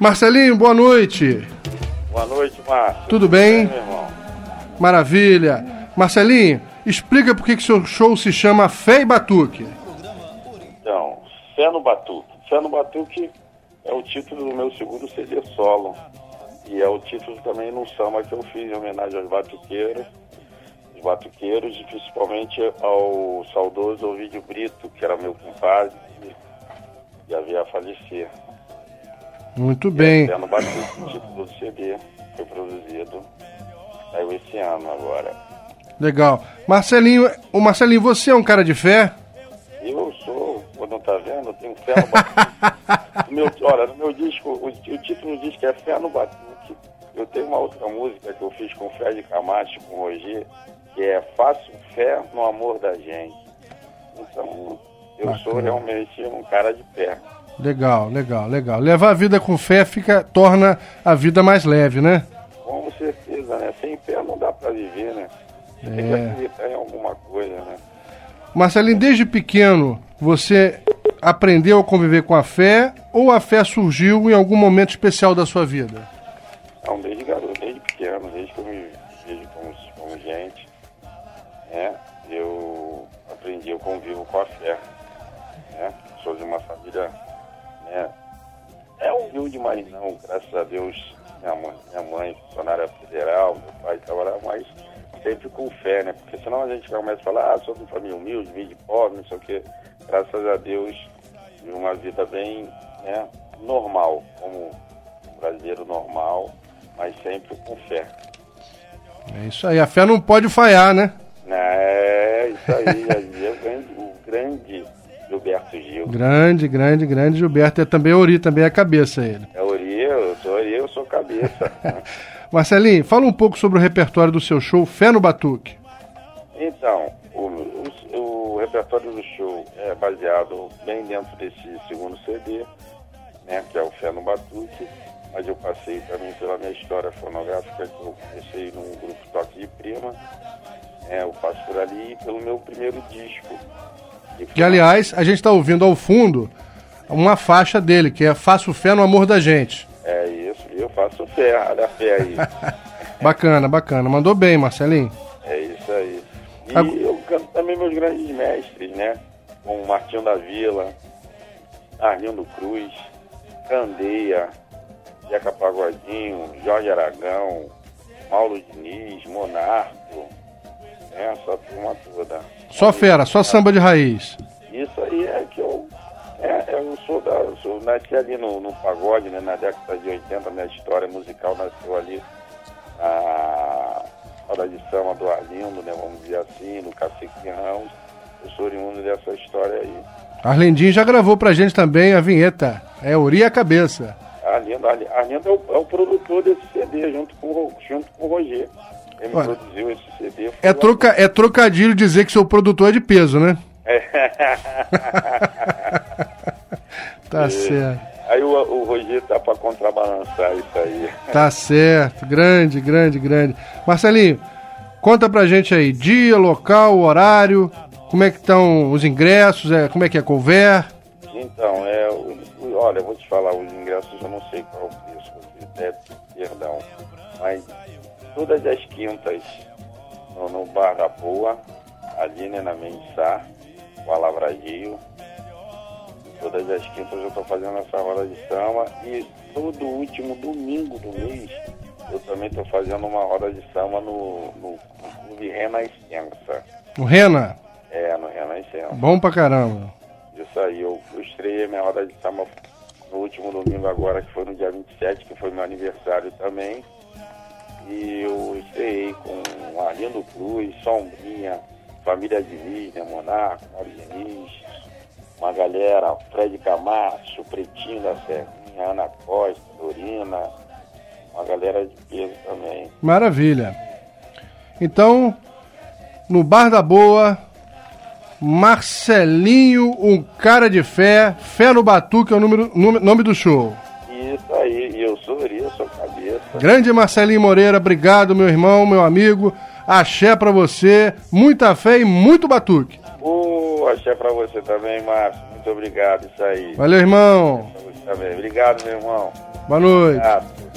Marcelinho, boa noite. Boa noite, Márcio. Tudo bem? meu irmão? Maravilha. Marcelinho, explica por que que seu show se chama Fé e Batuque. Então, Fé no Batuque. Fé no Batuque é o título do meu segundo CD solo. E é o título também no samba que eu fiz em homenagem aos batuqueiros. Os batuqueiros, e principalmente ao saudoso Ovidio Brito, que era meu compadre e havia a falecer. Muito bem. Fé no Batuque, o título do CD, foi produzido. Saiu esse ano agora. Legal. Marcelinho, o Marcelinho, você é um cara de fé? Eu sou, quando não tá vendo, eu tenho fé no meu, olha, no meu disco, o, o título do disco é Fé no Batuque. Eu tenho uma outra música que eu fiz com o Fred Camacho, com o Roger, que é Faço Fé no Amor da Gente. Então, eu Bacana. sou realmente um cara de fé. Legal, legal, legal. Levar a vida com fé fica, torna a vida mais leve, né? Com certeza, né? Sem fé não dá pra viver, né? Tem que É. acreditar em alguma coisa, né? Marcelinho, desde pequeno, você aprendeu a conviver com a fé ou a fé surgiu em algum momento especial da sua vida? Não, desde garoto, desde pequeno, desde que eu me vejo como, como gente, né? Eu aprendi, eu convivo com a fé, né? Sou de uma família? É humilde, mas não, graças a Deus, minha mãe, minha mãe funcionária federal, meu pai trabalhava, mas sempre com fé, né? Porque senão a gente começa a falar, ah, sou de uma família humilde, vim de pobre, não sei o quê. Graças a Deus, uma vida bem, né? Normal, como um brasileiro normal, mas sempre com fé. É isso aí, a fé não pode falhar, né? É, isso aí, grande, o grande Gilberto Gil. Grande, grande, grande Gilberto. É também Ori, também é cabeça ele. É Ori, eu sou Ori, eu sou cabeça. Marcelinho, fala um pouco sobre o repertório do seu show Fé no Batuque. Então, o, o- o repertório do show é baseado bem dentro desse segundo CD, né, que é o Fé no Batuque, mas eu passei também pela minha história fonográfica, que eu comecei num grupo Toque de Prima, é, eu passo por ali, e pelo meu primeiro disco. E aliás, a gente está ouvindo ao fundo uma faixa dele, que é Faço Fé no Amor da Gente. É isso, eu faço fé, olha a fé aí. Bacana, bacana. Mandou bem, Marcelinho. É isso aí. E Ag- eu canto também meus grandes mestres, né? Como Martinho da Vila, Arlindo Cruz, Candeia, Jeca Pagodinho, Jorge Aragão, Paulo Diniz, Monarco, né? essa turma toda. Só fera, só samba de raiz. Isso aí é que eu. É, eu sou da. Eu sou, nasci ali no, no pagode, né? Na década de 80, minha história musical nasceu ali na roda de samba do Arlindo, né? Vamos dizer assim, no Cacique Ramos. Eu sou oriundo dessa história aí. Arlindinho já gravou pra gente também a vinheta. É Ori a cabeça. Arlindo, Arli- Arlindo é, o, é o produtor desse CD, junto com, junto com o Roger. Ele me Olha, produziu esse CD. foi É, lá- troca, é trocadilho dizer que seu produtor é de peso, né? Tá certo. Aí o, o Roger tá pra contrabalançar isso aí. Tá certo. Grande, grande, grande. Marcelinho, conta pra gente aí, dia, local, horário, como é que estão os ingressos, é, como é que é couver? Então, é, olha, eu vou te falar, os ingressos eu não sei qual é o preço, é, perdão, mas todas as quintas no, no Bar da Boa, ali né, na Mensá, o Alavradio, todas as quintas eu estou fazendo essa roda de samba e todo último domingo do mês eu também estou fazendo uma roda de samba no, no, no Clube Renascença. O Rena, É, no Renascença. bom pra caramba. Isso aí, eu, eu estreiei minha roda de samba no último domingo agora, que foi no dia 27, que foi meu aniversário também. Eu estreiei com Arlindo Cruz, Sombrinha, Família Diniz, né, Monarco, Diniz, uma galera, Fred Camacho, Pretinho da Serrinha, Ana Costa, Dorina, uma galera de peso também. Maravilha. Então, no Bar da Boa, Marcelinho, um cara de fé, fé no batuque é o número, nome do show. Grande Marcelinho Moreira, obrigado, meu irmão, meu amigo. Axé pra você, muita fé e muito batuque. Ô, axé pra você também, Márcio. Muito obrigado, isso aí. Valeu, irmão. Obrigado, meu irmão. Boa noite. Obrigado.